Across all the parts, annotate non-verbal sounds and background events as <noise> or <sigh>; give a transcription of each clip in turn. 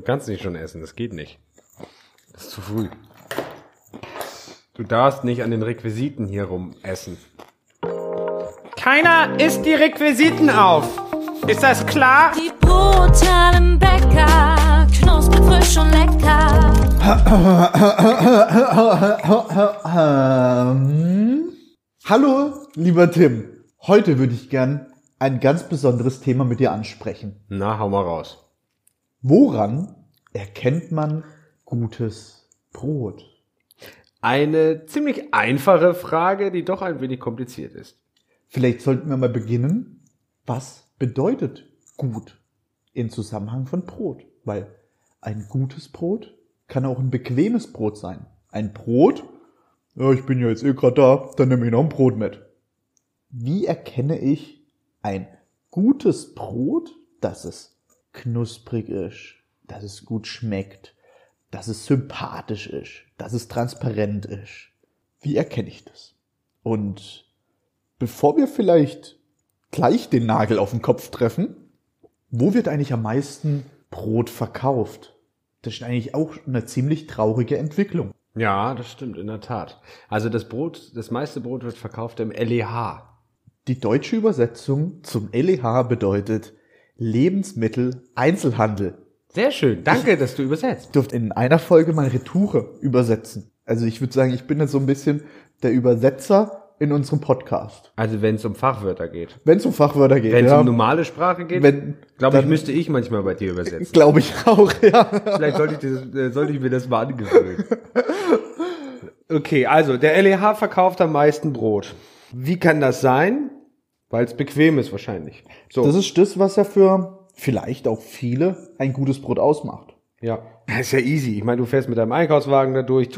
Du kannst nicht schon essen, das geht nicht. Das ist zu früh. Du darfst nicht an den Requisiten hier rum essen. Keiner isst die Requisiten auf. Ist das klar? Die brutalen Bäcker, knusprig, frisch und lecker. <laughs> Hallo, lieber Tim. Heute würde ich gern ein ganz besonderes Thema mit dir ansprechen. Na, hau mal raus. Woran erkennt man gutes Brot? Eine ziemlich einfache Frage, die doch ein wenig kompliziert ist. Vielleicht sollten wir mal beginnen. Was bedeutet gut in Zusammenhang von Brot? Weil ein gutes Brot kann auch ein bequemes Brot sein. Ein Brot, ja, ich bin ja jetzt eh gerade da, dann nehme ich noch ein Brot mit. Wie erkenne ich ein gutes Brot, dass es knusprig ist, dass es gut schmeckt, dass es sympathisch ist, dass es transparent ist? Wie erkenne ich das? Und bevor wir vielleicht gleich den Nagel auf den Kopf treffen, wo wird eigentlich am meisten Brot verkauft? Das ist eigentlich auch eine ziemlich traurige Entwicklung. Ja, das stimmt, in der Tat. Also das Brot, das meiste Brot wird verkauft im LEH. Die deutsche Übersetzung zum LEH bedeutet Lebensmittel Einzelhandel. Sehr schön. Danke, dass du übersetzt. Ich durfte in einer Folge mal Retoure übersetzen. Also ich würde sagen, ich bin jetzt so ein bisschen der Übersetzer in unserem Podcast. Also wenn es um Fachwörter geht. Wenn es um Fachwörter geht. Wenn es ja, um normale Sprache geht, Wenn- glaube ich, müsste ich manchmal bei dir übersetzen. <laughs> Glaube ich auch, ja. Vielleicht sollte ich, das, äh, sollte ich mir das mal angewöhnen. <laughs> Okay, also der LEH verkauft am meisten Brot. Wie kann das sein? Weil es bequem ist wahrscheinlich. So, Das ist das, was ja für vielleicht auch viele ein gutes Brot ausmacht. ja, das ist ja easy. Ich meine, du fährst mit deinem Einkaufswagen da durch,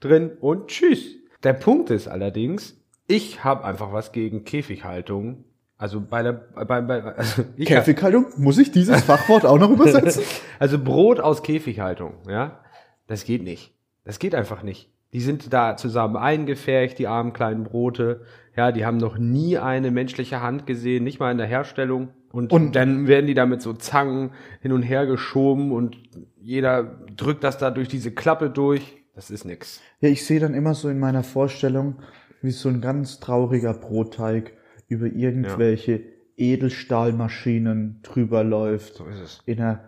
drin und tschüss. Der Punkt ist allerdings, ich habe einfach was gegen Käfighaltung. Also bei der, bei, bei, also ich hab- Käfighaltung, muss ich dieses Fachwort auch noch übersetzen? <laughs> Also Brot aus Käfighaltung, ja, das geht nicht. Das geht einfach nicht. Die sind da zusammen eingefärcht, die armen kleinen Brote. Ja, die haben noch nie eine menschliche Hand gesehen, nicht mal in der Herstellung. Und, Und- dann werden die da mit so Zangen hin und her geschoben und jeder drückt das da durch diese Klappe durch. Das ist nix. Ja, ich sehe dann immer so in meiner Vorstellung, wie so ein ganz trauriger Brotteig über irgendwelche Edelstahlmaschinen drüber läuft. So ist es. In einer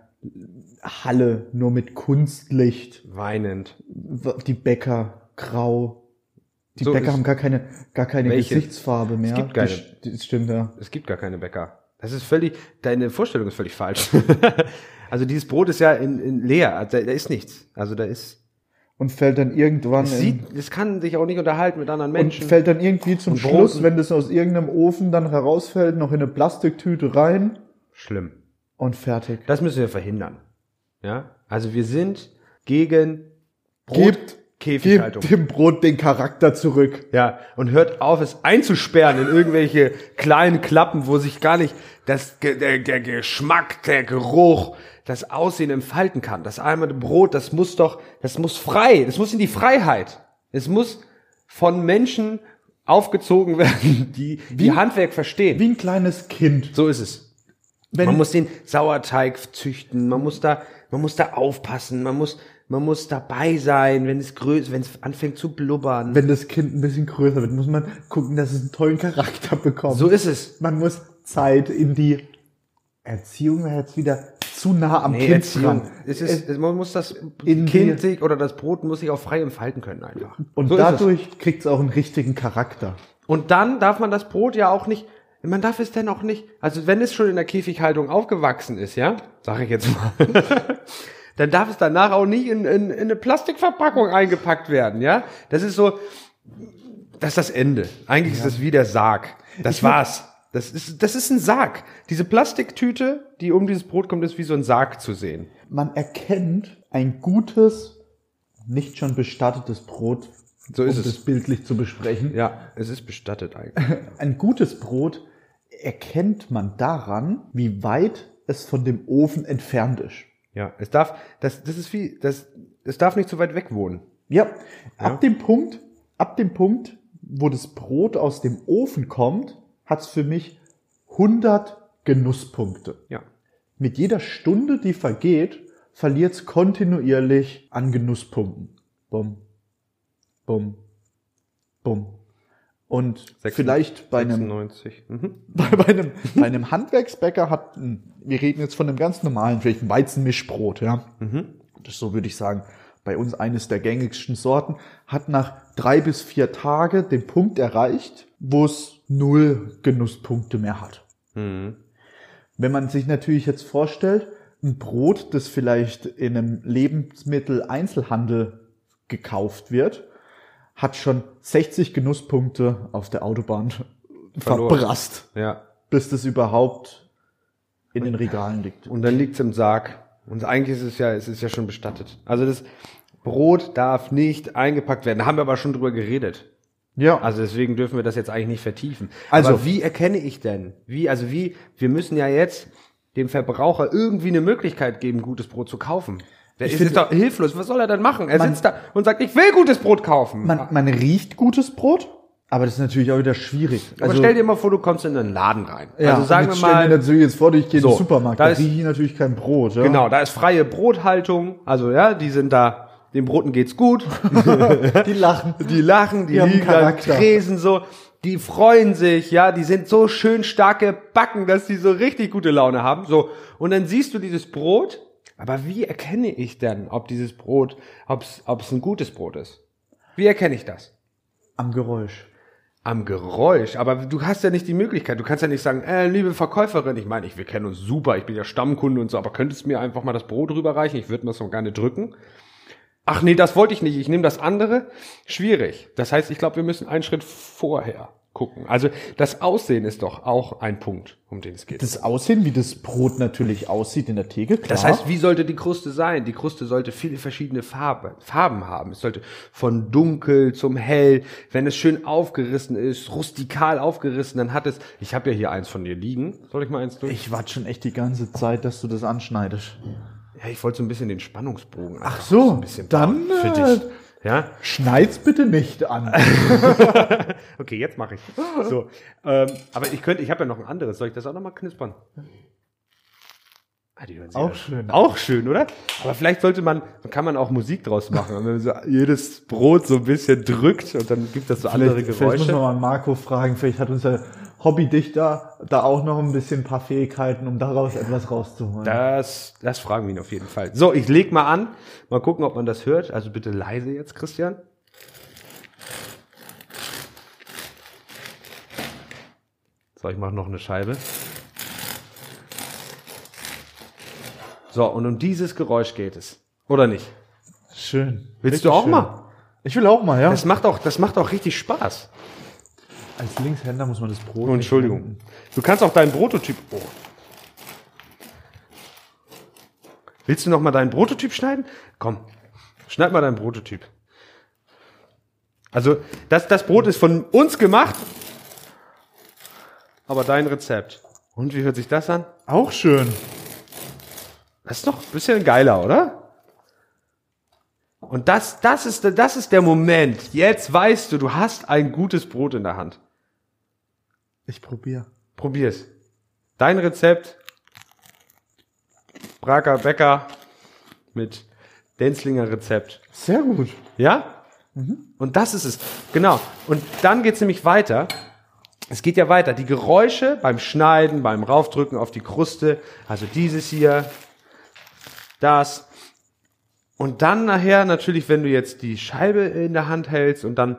Halle nur mit Kunstlicht. Weinend. Die Bäcker grau. Die So Bäcker haben gar keine, gar keine Welche? Gesichtsfarbe mehr. gibt keine. Die, das stimmt, ja. Es gibt gar keine Bäcker. Das ist völlig, deine Vorstellung ist völlig falsch. <laughs> also dieses Brot ist ja in, in leer, also da, da ist nichts. Also da ist, Und fällt dann irgendwann es sieht, es kann sich auch nicht unterhalten mit anderen und Menschen. fällt dann irgendwie zum Und Schluss, Broten. wenn das aus irgendeinem Ofen dann herausfällt, noch in eine Plastiktüte rein Schlimm. und fertig. Das müssen wir verhindern. Ja? Also wir sind gegen Gebt, Käfighaltung. gebt dem Brot den Charakter zurück. Ja, und hört auf, es einzusperren in irgendwelche kleinen Klappen, wo sich gar nicht das, der, der Geschmack, der Geruch, das Aussehen entfalten kann. Das arme Brot, das muss doch, das muss frei, das muss in die Freiheit. Es muss von Menschen aufgezogen werden, <laughs> die, die Handwerk verstehen. Wie ein kleines Kind. So ist es. Wenn, man muss den Sauerteig züchten, man muss da, man muss da aufpassen, man muss, man muss dabei sein, wenn es größer, wenn es anfängt zu blubbern. wenn das Kind ein bisschen größer wird, muss man gucken, dass es einen tollen Charakter bekommt. so ist es. man muss Zeit in die Erziehung wäre jetzt wieder zu nah am Nee, Kind Erziehung. dran. Es ist, es, man muss das in Kind sich oder das Brot muss sich auch frei entfalten können einfach. Und so dadurch kriegt es auch einen richtigen Charakter. Und dann darf man das Brot ja auch nicht, man darf es denn auch nicht, also wenn es schon in der Käfighaltung aufgewachsen ist, ja, sag ich jetzt mal, <laughs> dann darf es danach auch nicht in, in, in eine Plastikverpackung eingepackt werden, ja. Das ist so, das ist das Ende. Eigentlich ist das wie der Sarg. Das war's. Das ist, das ist ein Sarg. Diese Plastiktüte, die um dieses Brot kommt, ist wie so ein Sarg zu sehen. Man erkennt ein gutes, nicht schon bestattetes Brot, So ist um es. das bildlich zu besprechen. Ja, es ist bestattet eigentlich. <laughs> Ein gutes Brot erkennt man daran, wie weit es von dem Ofen entfernt ist. Ja, es darf, das, das ist wie, das, es darf nicht zu weit weg wohnen. Ja, ab dem Punkt, ab dem Punkt, wo das Brot aus dem Ofen kommt, hat's für mich 100 Genusspunkte. Ja. Mit jeder Stunde, die vergeht, verliert es kontinuierlich an Genusspunkten. Bumm, bumm, bumm. Und vielleicht bei einem 96. Mhm. <laughs> bei, bei, einem, bei einem Handwerksbäcker hat, ein- wir reden jetzt von einem ganz normalen, vielleicht ein Weizenmischbrot, ja. Das ist so würde ich sagen, bei uns eines der gängigsten Sorten, hat nach drei bis vier Tage den Punkt erreicht, wo es null Genusspunkte mehr hat. Mhm. Wenn man sich natürlich jetzt vorstellt, ein Brot, das vielleicht in einem Lebensmitteleinzelhandel gekauft wird, hat schon 60 Genusspunkte auf der Autobahn Verloren. verbrasst Ja. bis das überhaupt in den Regalen liegt. Und dann liegt's im Sarg. Und eigentlich ist es ja, es ist ja schon bestattet. Also das Brot darf nicht eingepackt werden. Da haben wir aber schon drüber geredet. Ja, Also deswegen dürfen wir das jetzt eigentlich nicht vertiefen. Also- aber wie erkenne ich denn? Wie, also wie, wir müssen ja jetzt dem Verbraucher irgendwie eine Möglichkeit geben, gutes Brot zu kaufen. Der Ich ist doch hilflos. Was soll er denn machen? Er Man- sitzt da und sagt, ich will gutes Brot kaufen. man, man riecht gutes Brot, aber das ist natürlich auch wieder schwierig. aber stell dir mal vor, du kommst in einen Laden rein. ja, also sagen wir jetzt stell mal, dir natürlich jetzt vor, ich gehe So, in den Supermarkt, da da, ist- rieche ich natürlich kein Brot. Ja? genau, da ist freie Brothaltung. Also ja, die sind da, den Broten geht's gut. <laughs> Die lachen. Die lachen, die, Die haben liegen am Charakter. Tresen so, die freuen sich, ja, die sind so schön stark gebacken, dass die so richtig gute Laune haben. So, und dann siehst du dieses Brot, aber wie erkenne ich denn, ob dieses Brot, ob es ein gutes Brot ist? Wie erkenne ich das? Am Geräusch. Am Geräusch, aber du hast ja nicht die Möglichkeit. Du kannst ja nicht sagen, äh, liebe Verkäuferin, ich meine, ich, wir kennen uns super, ich bin ja Stammkunde und so, aber könntest du mir einfach mal das Brot rüberreichen? Ich würde mir das noch gerne drücken. Ach nee, das wollte ich nicht, ich nehme das andere. Schwierig. Das heißt, ich glaube, wir müssen einen Schritt vorher gucken. Also das Aussehen ist doch auch ein Punkt, um den es geht. Das Aussehen, wie das Brot natürlich aussieht in der Theke, klar. Das heißt, wie sollte die Kruste sein? Die Kruste sollte viele verschiedene Farben, Farben haben. Es sollte von dunkel zum hell, wenn es schön aufgerissen ist, rustikal aufgerissen, dann hat es, ich habe ja hier eins von dir liegen. Soll ich mal eins durch? ich warte schon echt die ganze Zeit, dass du das anschneidest. ja, ich wollte so ein bisschen den Spannungsbogen. Ach so, ein bisschen dann, äh, dich. Ja, Schneid's bitte nicht an. <laughs> okay, jetzt mache ich. So, ähm, aber ich könnte, ich habe ja noch ein anderes. Soll ich das auch noch mal knispern? Ah, die hören Auch ja- schön. Auch schön, oder? Aber vielleicht sollte man, kann man auch Musik draus machen, wenn man so jedes Brot so ein bisschen drückt und dann gibt das so andere Vielleicht, vielleicht muss man Geräusche. mal Marco fragen, vielleicht hat unser Hobbydichter da auch noch ein bisschen ein paar Fähigkeiten, um daraus etwas rauszuholen. Das, das fragen wir ihn auf jeden Fall. So, ich leg mal an. Mal gucken, ob man das hört. Also bitte leise jetzt, Christian. So, ich mache noch eine Scheibe. So, und um dieses Geräusch geht es. Oder nicht? Schön. Willst Richtig du auch schön. mal? Ich will auch mal, ja. Das macht auch, das macht auch richtig Spaß. Als Linkshänder muss man das Brot. Oh, Entschuldigung. Du kannst auch deinen Prototyp. Oh. Willst du noch mal deinen Prototyp schneiden? Komm, schneid mal deinen Prototyp. Also, das, das Brot ist von uns gemacht, aber dein Rezept. Und wie hört sich das an? Auch schön. Das ist doch ein bisschen geiler, oder? Und das, das ist, das ist der Moment. Jetzt weißt du, du hast ein gutes Brot in der Hand. Ich probiere. Probier's. Dein Rezept. Braker Bäcker mit Denzlinger Rezept. Sehr gut. Ja? Und das ist es. Genau. Und dann geht's nämlich weiter. Es geht ja weiter. Die Geräusche beim Schneiden, beim Raufdrücken auf die Kruste. Also dieses hier, das. Und dann nachher natürlich, wenn du jetzt die Scheibe in der Hand hältst und dann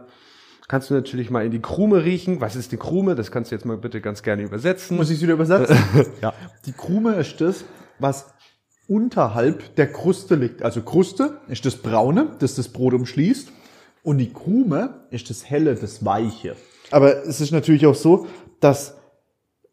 kannst du natürlich mal in die Krume riechen. Was ist die Krume? Das kannst du jetzt mal bitte ganz gerne übersetzen. Muss ich es wieder übersetzen? <laughs> Ja. Die Krume ist das, was unterhalb der Kruste liegt. Also Kruste ist das Braune, das das Brot umschließt. Und die Krume ist das Helle, das Weiche. Aber es ist natürlich auch so, dass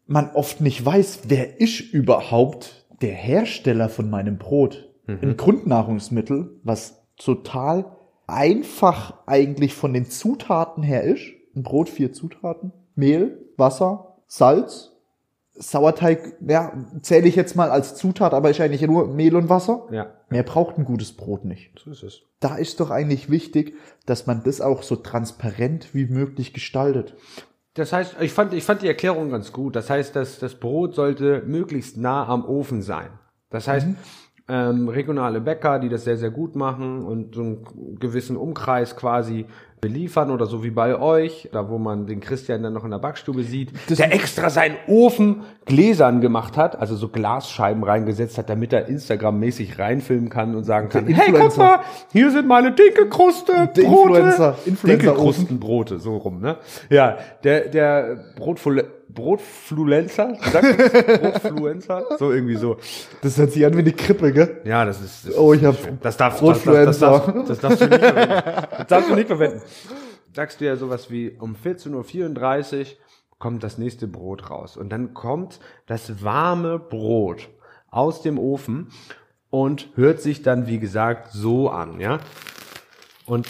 man oft nicht weiß, wer ist überhaupt der Hersteller von meinem Brot. Ein Grundnahrungsmittel, was total einfach eigentlich von den Zutaten her ist. Ein Brot, vier Zutaten. Mehl, Wasser, Salz, Sauerteig, ja, zähle ich jetzt mal als Zutat, aber ist eigentlich nur Mehl und Wasser. Ja, Mehr braucht ein gutes Brot nicht. so ist es. Da ist doch eigentlich wichtig, dass man das auch so transparent wie möglich gestaltet. Das heißt, ich fand, ich fand die Erklärung ganz gut. Das heißt, dass das Brot sollte möglichst nah am Ofen sein. Das heißt, ähm, regionale Bäcker, die das sehr, sehr gut machen und so einen gewissen Umkreis quasi beliefern oder so wie bei euch, da wo man den Christian dann noch in der Backstube sieht, Das- der extra seinen Ofen gläsern gemacht hat, also so Glasscheiben reingesetzt hat, damit er Instagram-mäßig reinfilmen kann und sagen kann, hey, guck Influencer. mal, hier sind meine Dinkelkruste, Der Brote. Influencer- Influencer-Ofen. Dinkelkrustenbrote, so rum, ne? Ja, der, der Brotflu Das? <laughs> Brotfluencer, so irgendwie so. Das hört sich an wie eine Krippe, gell? Ja, das ist. Das Oh, ich ist hab schön. das darf, das, das, das, das darfst du nicht verwenden. Das darfst du nicht verwenden. Sagst du ja sowas wie um 14.34 Uhr kommt das nächste Brot raus und dann kommt das warme Brot aus dem Ofen und hört sich dann wie gesagt so an, ja? Und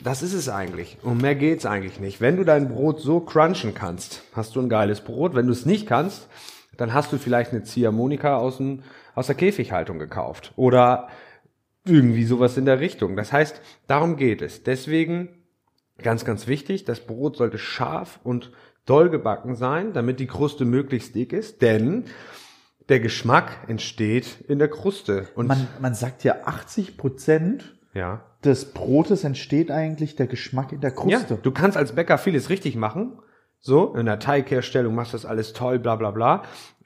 das ist es eigentlich. Um mehr geht's eigentlich nicht. Wenn du dein Brot so crunchen kannst, hast du ein geiles Brot. Wenn du es nicht kannst, dann hast du vielleicht eine Ziehharmonika aus, dem, aus der Käfighaltung gekauft. Oder irgendwie sowas in der Richtung. Das heißt, darum geht es. Deswegen ganz, ganz wichtig, das Brot sollte scharf und doll gebacken sein, damit die Kruste möglichst dick ist, denn der Geschmack entsteht in der Kruste. Und Man, man sagt ja, 80 Prozent ja. des Brotes entsteht eigentlich der Geschmack in der Kruste. Ja, du kannst als Bäcker vieles richtig machen. So, in der Teigherstellung machst du das alles toll, bla bla bla.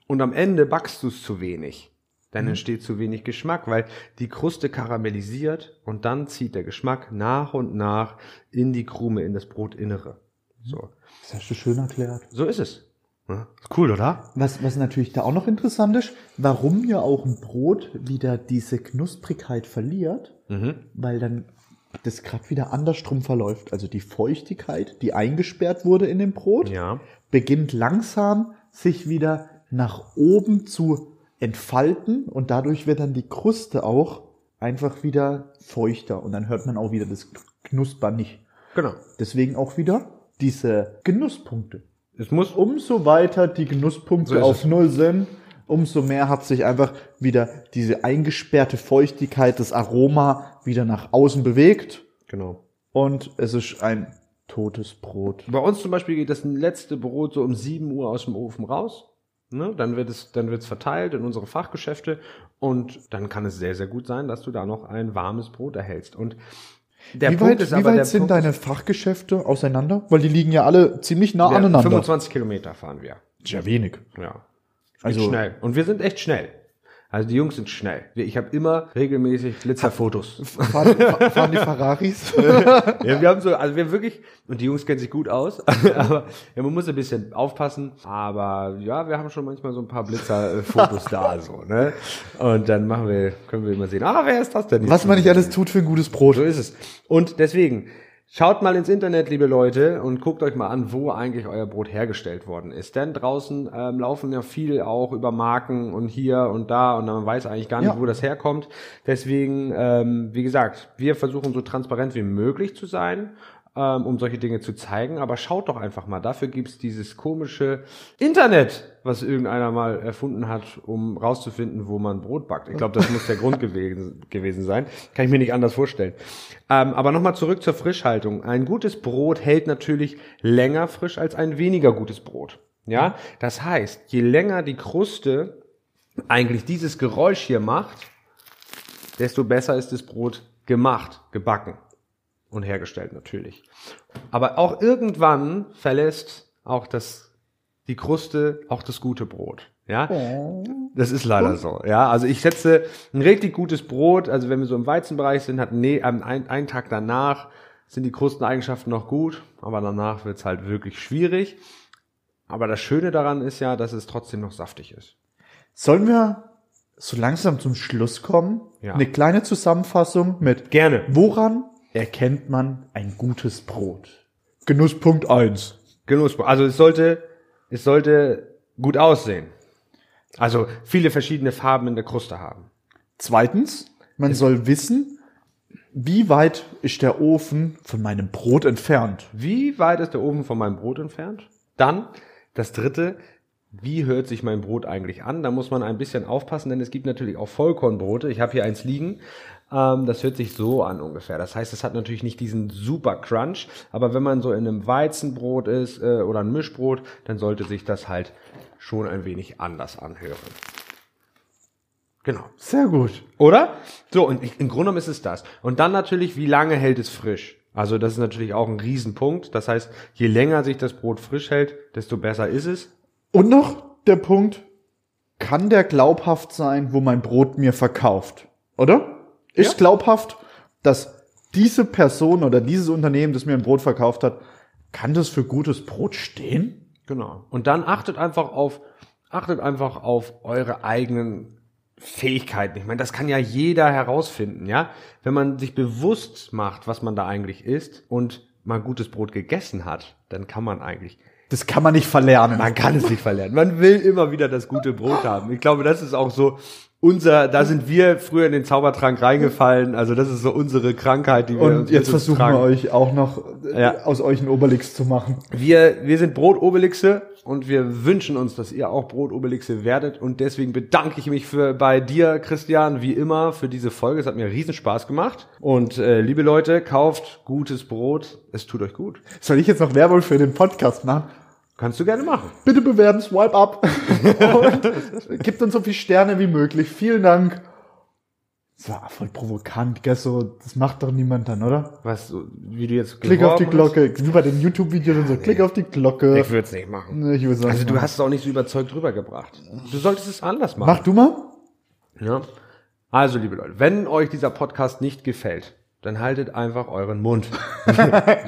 Und am Ende backst du es zu wenig. Dann entsteht zu wenig Geschmack, weil die Kruste karamellisiert und dann zieht der Geschmack nach und nach in die Krume, in das Brotinnere. So, Das hast du schön erklärt. so ist es. Ist cool, oder? Was, was natürlich da auch noch interessant ist, warum ja auch ein Brot wieder diese Knusprigkeit verliert, Mhm. weil dann das gerade wieder andersrum verläuft. Also die Feuchtigkeit, die eingesperrt wurde in dem Brot, Ja. beginnt langsam sich wieder nach oben zu entfalten und dadurch wird dann die Kruste auch einfach wieder feuchter und dann hört man auch wieder das Knuspern nicht. Genau. Deswegen auch wieder diese Genusspunkte. Es muss Umso weiter die Genusspunkte So auf. Null sind, umso mehr hat sich einfach wieder diese eingesperrte Feuchtigkeit, das Aroma wieder nach außen bewegt Genau. und es ist ein totes Brot. Bei uns zum Beispiel geht das letzte Brot so um 7 Uhr aus dem Ofen raus. Ne? Dann wird es, dann wird es verteilt in unsere Fachgeschäfte und dann kann es sehr, sehr gut sein, dass du da noch ein warmes Brot erhältst. Und der wie Punkt weit, ist wie weit sind Punkt deine Fachgeschäfte auseinander? Weil die liegen ja alle ziemlich nah ist, aneinander. 25 Kilometer fahren wir. Sehr wenig. Ja. Also schnell. Und wir sind echt schnell. Also die Jungs sind schnell. Ich habe immer regelmäßig Blitzerfotos. Fahren, fahren die Ferraris? <laughs> Ja, wir haben so, also wir haben wirklich, und die Jungs kennen sich gut aus, <laughs> aber ja, man muss ein bisschen aufpassen. Aber ja, wir haben schon manchmal so ein paar Blitzer-Fotos <laughs> da, so, ne? Und dann machen wir, können wir immer sehen, ah, wer ist das denn? Was man nicht alles tut für ein gutes Brot. So ist es. Und deswegen, schaut mal ins Internet, liebe Leute, und guckt euch mal an, wo eigentlich euer Brot hergestellt worden ist. Denn draußen ähm, laufen ja viel auch über Marken und hier und da und man weiß eigentlich gar nicht, Ja. wo das herkommt. Deswegen, ähm, wie gesagt, wir versuchen so transparent wie möglich zu sein, ähm, um solche Dinge zu zeigen. Aber schaut doch einfach mal, dafür gibt's dieses komische Internet, was irgendeiner mal erfunden hat, um rauszufinden, wo man Brot backt. Ich glaube, das muss der Grund <laughs> gewesen, gewesen sein. Kann ich mir nicht anders vorstellen. Ähm, aber nochmal zurück zur Frischhaltung. Ein gutes Brot hält natürlich länger frisch als ein weniger gutes Brot. Ja, das heißt, je länger die Kruste eigentlich dieses Geräusch hier macht, desto besser ist das Brot gemacht, gebacken und hergestellt natürlich. Aber auch irgendwann verlässt auch das, die Kruste auch das gute Brot. Ja, das ist leider so. Ja, also ich setze ein richtig gutes Brot, also wenn wir so im Weizenbereich sind, hat nee, ähm, ein, einen Tag danach sind die Krusteneigenschaften noch gut, aber danach wird's halt wirklich schwierig. Aber das Schöne daran ist ja, dass es trotzdem noch saftig ist. Sollen wir so langsam zum Schluss kommen? Ja. Eine kleine Zusammenfassung mit Gerne. Woran erkennt man ein gutes Brot? Genusspunkt 1. Genuss. Also es sollte, es sollte gut aussehen. Also viele verschiedene Farben in der Kruste haben. Zweitens, man soll wissen, wie weit ist der Ofen von meinem Brot entfernt? Wie weit ist der Ofen von meinem Brot entfernt? Dann das dritte, wie hört sich mein Brot eigentlich an? Da muss man ein bisschen aufpassen, denn es gibt natürlich auch Vollkornbrote. Ich habe hier eins liegen. Ähm, das hört sich so an ungefähr. Das heißt, es hat natürlich nicht diesen super Crunch, aber wenn man so in einem Weizenbrot ist äh, oder ein Mischbrot, dann sollte sich das halt schon ein wenig anders anhören. Genau. Sehr gut. Oder? So, und ich, im Grunde genommen ist es das. Und dann natürlich, wie lange hält es frisch? Also das ist natürlich auch ein Riesenpunkt. Das heißt, je länger sich das Brot frisch hält, desto besser ist es. Und noch der Punkt, kann der glaubhaft sein, wo mein Brot mir verkauft? Oder? Ist Ja. glaubhaft, dass diese Person oder dieses Unternehmen, das mir ein Brot verkauft hat, kann das für gutes Brot stehen? Genau. Und dann achtet einfach auf, achtet einfach auf eure eigenen Fähigkeiten. Ich meine, das kann ja jeder herausfinden, ja? Wenn man sich bewusst macht, was man da eigentlich isst und mal gutes Brot gegessen hat, dann kann man eigentlich Das kann man nicht verlernen. Man kann es nicht verlernen. Man will immer wieder das gute Brot haben. Ich glaube, das ist auch so unser, da sind wir früher in den Zaubertrank reingefallen. Also das ist so unsere Krankheit, die wir Und uns jetzt versuchen tragen. wir euch auch noch äh, Ja. aus euch einen Obelix zu machen. Wir, wir sind Brotobelixe und wir wünschen uns, dass ihr auch Brotobelixe werdet. Und deswegen bedanke ich mich für bei dir, Christian, wie immer, für diese Folge. Es hat mir riesen Spaß gemacht. Und äh, liebe Leute, kauft gutes Brot. Es tut euch gut. Soll ich jetzt noch Werbung für den Podcast machen? Kannst du gerne machen. Bitte bewerben, swipe up. Und gibt uns so viele Sterne wie möglich. Vielen Dank. Das war voll provokant, gell? So, das macht doch niemand dann, oder? Was, wie du jetzt Klick auf die? Glocke. Wie bei den YouTube-Videos und so. Klick auf die Glocke. Ich würde es nicht machen. Nee, ich würd's Also nicht du machen. hast es auch nicht so überzeugt rübergebracht. Du solltest es anders machen. Mach du mal. Ja. Also, liebe Leute, wenn euch dieser Podcast nicht gefällt, dann haltet einfach euren Mund. <laughs>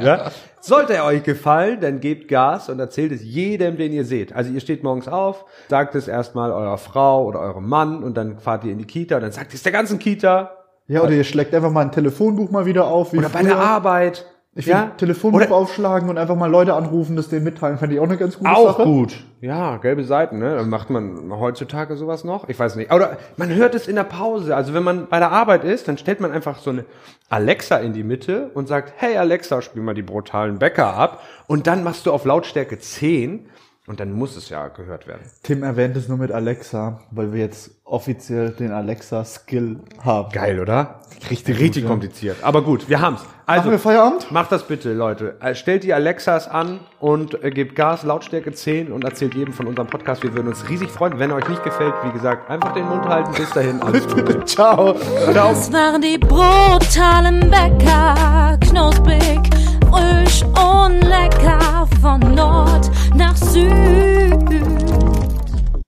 ja? Sollte er euch gefallen, dann gebt Gas und erzählt es jedem, den ihr seht. Also ihr steht morgens auf, sagt es erstmal eurer Frau oder eurem Mann und dann fahrt ihr in die Kita und dann sagt es der ganzen Kita Ja, oder ihr schlägt einfach mal ein Telefonbuch mal wieder auf. Wie oder bei früher. der Arbeit. Ich ja? finde, Telefonbuch aufschlagen und einfach mal Leute anrufen, das denen mitteilen, fände ich auch eine ganz gute Auch Sache. gut. Ja, gelbe Seiten, ne? Macht man heutzutage sowas noch? Ich weiß nicht. Oder man hört es in der Pause. Also wenn man bei der Arbeit ist, dann stellt man einfach so eine Alexa in die Mitte und sagt, hey Alexa, spiel mal die brutalen Bäcker ab. Und dann machst du auf Lautstärke 10 und dann muss es ja gehört werden. Tim erwähnt es nur mit Alexa, weil wir jetzt offiziell den Alexa-Skill haben. Geil, oder? Richtig Richtig gut, ja. kompliziert. Aber gut, wir haben's. Also, Machen wir Feierabend? Macht das bitte, Leute. Äh, Stellt die Alexas an und äh, gebt Gas, Lautstärke 10 und erzählt jedem von unserem Podcast. Wir würden uns riesig freuen. Wenn euch nicht gefällt, wie gesagt, einfach den Mund halten. Bis dahin, alles Gute. Ciao. Ciao. Das waren die brutalen Bäcker, knusprig, frisch und lecker von Nord nach Süd.